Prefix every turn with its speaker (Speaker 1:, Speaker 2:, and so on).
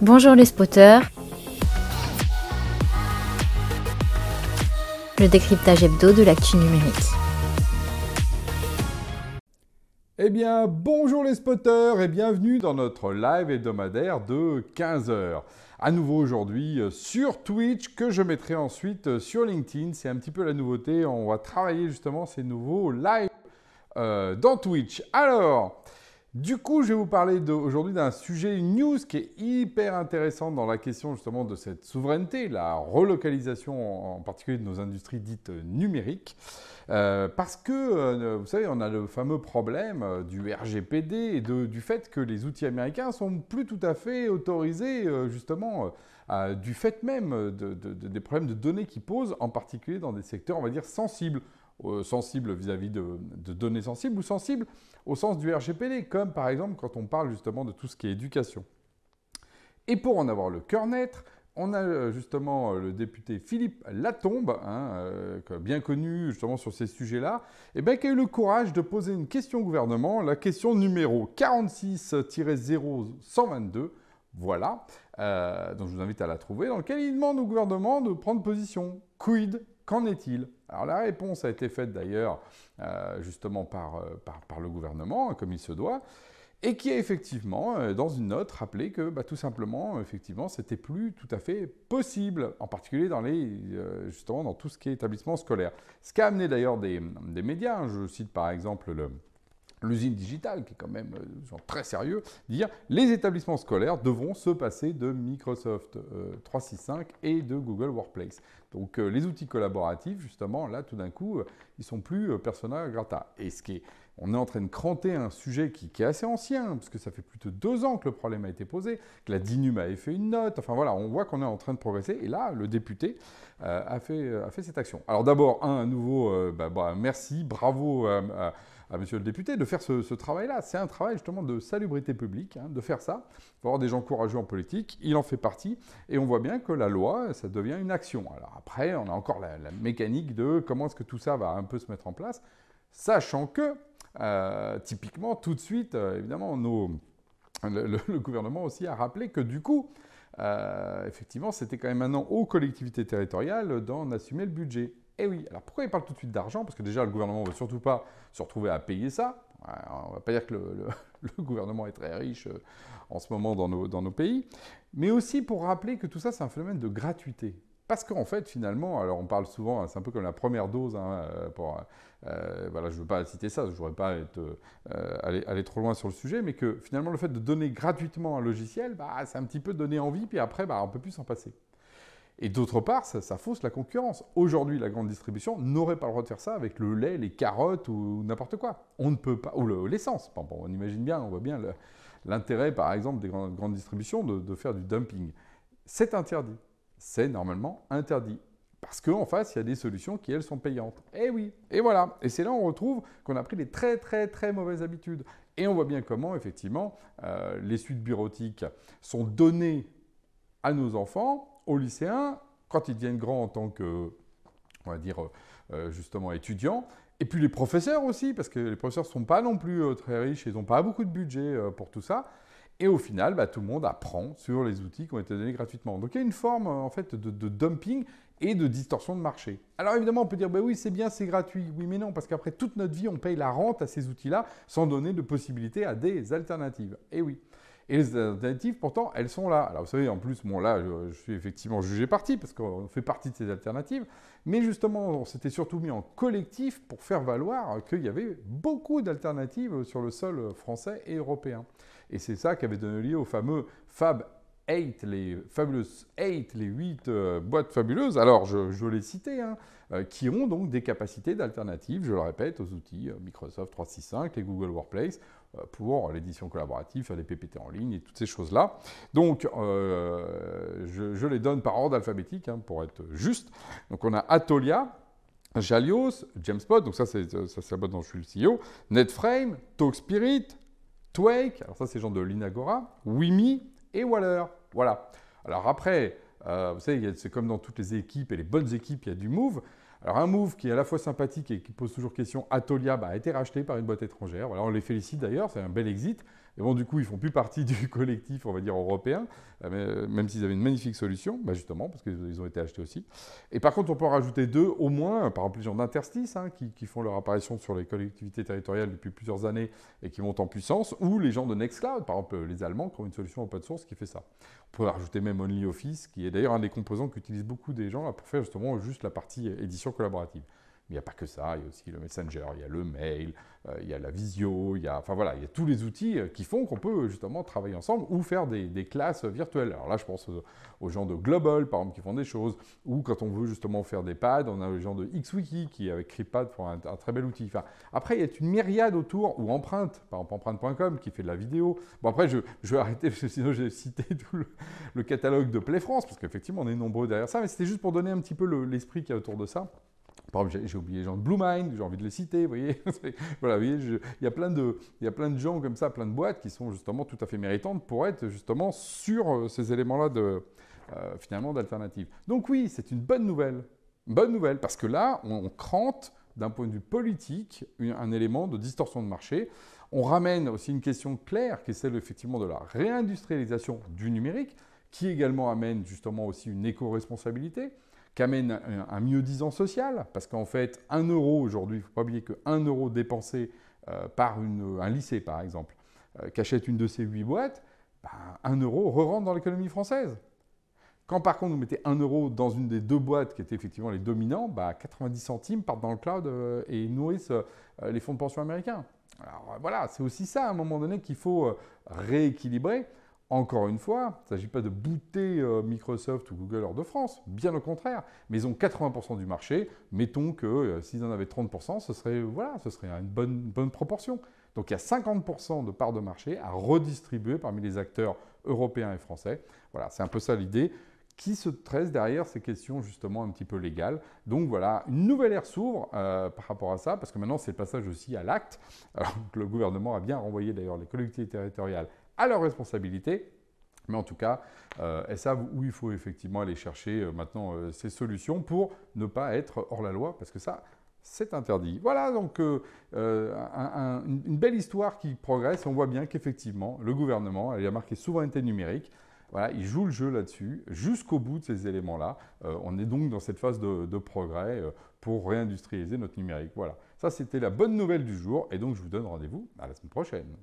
Speaker 1: Bonjour les spotters. Le décryptage hebdo de l'actu numérique.
Speaker 2: Eh bien, bonjour les spotters et bienvenue dans notre live hebdomadaire de 15h. À nouveau aujourd'hui euh, sur Twitch que je mettrai ensuite euh, sur LinkedIn. C'est un petit peu la nouveauté. On va travailler justement ces nouveaux lives euh, dans Twitch. Alors, du coup, je vais vous parler aujourd'hui d'un sujet, une news qui est hyper intéressante dans la question justement de cette souveraineté, la relocalisation en particulier de nos industries dites numériques. Euh, parce que, euh, vous savez, on a le fameux problème euh, du RGPD et du fait que les outils américains sont plus tout à fait autorisés, justement, du fait même des problèmes de données qui posent, en particulier dans des secteurs, on va dire, sensibles. Sensibles vis-à-vis de, données sensibles ou sensibles au sens du RGPD, comme par exemple quand on parle justement de tout ce qui est éducation. Et pour en avoir le cœur net, on a euh, justement euh, le député Philippe Latombe, hein, euh, bien connu justement sur ces sujets-là, et bien, qui a eu le courage de poser une question au gouvernement, la question numéro 46-0122, voilà, donc je vous invite à la trouver, dans laquelle il demande au gouvernement de prendre position. Quid Qu'en est-il? Alors la réponse a été faite d'ailleurs justement par, par, le gouvernement, comme il se doit et qui a effectivement, euh, dans une note, rappelé que bah, tout simplement, effectivement, c'était plus tout à fait possible, en particulier dans euh, tout ce qui est établissement scolaire. Ce qui a amené d'ailleurs des, médias, hein. je cite par exemple l'usine digitale, qui est quand même euh, très sérieux, dire les établissements scolaires devront se passer de Microsoft 365 et de Google Workplace. Donc les outils collaboratifs, justement, là, tout d'un coup, ils sont plus persona grata. Et ce qui est on est en train de cranter un sujet qui, est assez ancien, parce que ça fait plus de deux ans que le problème a été posé, que la DINUM avait fait une note. Enfin voilà, on voit qu'on est en train de progresser. Et là, le député euh, a, fait, euh, cette action. Alors d'abord, un, nouveau, euh, bah, bah, merci, bravo à, monsieur le député de faire ce, travail-là. C'est un travail justement de salubrité publique, hein, de faire ça. Il avoir des gens courageux en politique, il en fait partie. Et on voit bien que la loi, ça devient une action. Alors après, on a encore la mécanique de comment est-ce que tout ça va un peu se mettre en place, sachant que euh, typiquement, tout de suite, euh, évidemment, le, gouvernement aussi a rappelé que du coup, euh, effectivement, c'était quand même maintenant aux collectivités territoriales d'en assumer le budget. Eh oui, alors pourquoi il parle tout de suite d'argent? Parce que déjà, le gouvernement ne veut surtout pas se retrouver à payer ça. on ne va pas dire que le, gouvernement est très riche en ce moment dans nos, pays. Mais aussi pour rappeler que tout ça, c'est un phénomène de gratuité. Parce qu'en fait, finalement, alors on parle souvent, hein, c'est un peu comme la première dose, hein, euh, euh, voilà, je ne veux pas citer ça, je ne voudrais pas euh, aller, trop loin sur le sujet, mais que finalement, le fait de donner gratuitement un logiciel, bah, c'est un petit peu donner envie, puis après, bah, on ne peut plus s'en passer. Et d'autre part, ça, fausse la concurrence. Aujourd'hui, la grande distribution n'aurait pas le droit de faire ça avec le lait, les carottes ou n'importe quoi. On ne peut pas, ou l'essence. on imagine bien, on voit bien l'intérêt, par exemple, des grandes, distributions de faire du dumping. C'est interdit c'est normalement interdit. Parce qu'en face, il y a des solutions qui, elles, sont payantes. Eh oui, et voilà. Et c'est là où on retrouve qu'on a pris des très, très, très mauvaises habitudes. Et on voit bien comment, effectivement, euh, les suites bureautiques sont données à nos enfants, aux lycéens, quand ils deviennent grands en tant que, on va dire, euh, justement, étudiants. Et puis les professeurs aussi, parce que les professeurs ne sont pas non plus euh, très riches, ils n'ont pas beaucoup de budget pour tout ça. Et au final, bah, tout le monde apprend sur les outils qui ont été donnés gratuitement. Donc il y a une forme en fait de, dumping et de distorsion de marché. Alors évidemment, on peut dire, bah oui, c'est bien, c'est gratuit. Oui, mais non, parce qu'après toute notre vie, on paye la rente à ces outils-là sans donner de possibilité à des alternatives. Et oui. Et les alternatives, pourtant, elles sont là. Alors vous savez, en plus, bon là, je, suis effectivement jugé parti, parce qu'on fait partie de ces alternatives, mais justement, on s'était surtout mis en collectif pour faire valoir qu'il y avait beaucoup d'alternatives sur le sol français et européen. Et c'est ça qui avait donné lieu au fameux Fab 8, les fabuleuses 8, les 8 euh, boîtes fabuleuses, alors je, je l'ai cité, hein, euh, qui ont donc des capacités d'alternatives, je le répète, aux outils euh, Microsoft 365 et Google Workplace pour l'édition collaborative, des PPT en ligne et toutes ces choses-là. Donc, je, les donne par ordre alphabétique, hein, pour être juste. Donc, on a Atolia, Jalios, Jamespot, donc ça c'est la boîte dont je suis le CEO, NetFrame, TalkSpirit, Twake, alors ça c'est genre de l'Inagora, Wimi et Waller. Voilà. Alors après, euh, vous savez, c'est comme dans toutes les équipes et les bonnes équipes, il y a du Move. Alors un Move qui est à la fois sympathique et qui pose toujours question, Atolia bah, a été racheté par une boîte étrangère. On les félicite d'ailleurs, c'est un bel exit. Et bon, du coup, ils font plus partie du collectif, on va dire, européen, euh, même s'ils avaient une magnifique solution, bah, justement, parce qu'ils ont été achetés aussi. Et par contre, on peut en rajouter deux, au moins, par exemple, les gens d'interstices, hein, qui, font leur apparition sur les collectivités territoriales depuis plusieurs années et qui montent en puissance, ou les gens de Nextcloud, par exemple, les Allemands, qui ont une solution open source qui fait ça. On peut rajouter même OnlyOffice, qui est d'ailleurs un des composants qu'utilisent beaucoup des gens pour faire justement juste la partie édition collaborative. Il n'y a pas que ça, il y a aussi le Messenger, il y a le mail, euh, il y a la visio, il y a, enfin voilà, il y a tous les outils euh, qui font qu'on peut justement travailler ensemble ou faire des, classes virtuelles. Alors là, je pense aux, gens de Global, par exemple, qui font des choses, ou quand on veut justement faire des pads, on a les gens de XWiki qui, avec CryptPad, font un, très bel outil. Après, il y a une myriade autour, ou Empreinte, par exemple Empreinte.com, qui fait de la vidéo. Bon, après, je, vais arrêter, parce que sinon j'ai cité tout le, catalogue de Play France, parce qu'effectivement, on est nombreux derrière ça, mais c'était juste pour donner un petit peu l'esprit qu'il y a autour de ça. Par exemple, j'ai oublié gens de Blue Mind, j'ai envie de les citer, vous voyez. voilà, voyez, il, y a plein de, il y a plein de gens comme ça, plein de boîtes qui sont justement tout à fait méritantes pour être justement sur euh, ces éléments-là de, euh, finalement d'alternative. Donc oui, c'est une bonne nouvelle. bonne nouvelle, parce que là, on, crante d'un point de vue politique un élément de distorsion de marché. On ramène aussi une question claire qui est celle effectivement de la réindustrialisation du numérique, qui également amène justement aussi une éco-responsabilité qu'amène un, mieux-disant social, parce qu'en fait, un euro aujourd'hui, il ne faut pas oublier qu'un euro dépensé euh, par un lycée, par exemple, euh, qu'achète une de ces huit boîtes, ben, un euro re-rentre dans l'économie française. Quand par contre vous mettez un euro dans une des deux boîtes qui étaient effectivement les dominants, 90 bah, centimes partent dans le cloud euh, et nourrissent les fonds de pension américains. Alors voilà, c'est aussi ça à un moment donné qu'il faut rééquilibrer. Encore une fois, il ne s'agit pas de booter euh, Microsoft ou Google hors de France, bien au contraire, mais ils ont 80% du marché. Mettons que euh, s'ils en avaient 30%, ce serait, voilà, ce serait une bonne, bonne proportion. Donc il y a 50% de parts de marché à redistribuer parmi les acteurs européens et français. Voilà, c'est un peu ça l'idée qui se tresse derrière ces questions justement un petit peu légales? Donc voilà, une nouvelle ère s'ouvre euh, par rapport à ça, parce que maintenant c'est le passage aussi à l'acte. Alors le gouvernement a bien renvoyé d'ailleurs les collectivités territoriales à leur responsabilité. Mais en tout cas, euh, elles savent où il faut effectivement aller chercher euh, maintenant euh, ces solutions pour ne pas être hors la loi, parce que ça, c'est interdit. Voilà donc une belle histoire qui progresse. On voit bien qu'effectivement, le gouvernement, il a marqué souveraineté numérique. Voilà, il joue le jeu là-dessus jusqu'au bout de ces éléments-là. on est donc dans cette phase de progrès pour réindustrialiser notre numérique. Voilà, ça c'était la bonne nouvelle du jour et donc je vous donne rendez-vous à la semaine prochaine.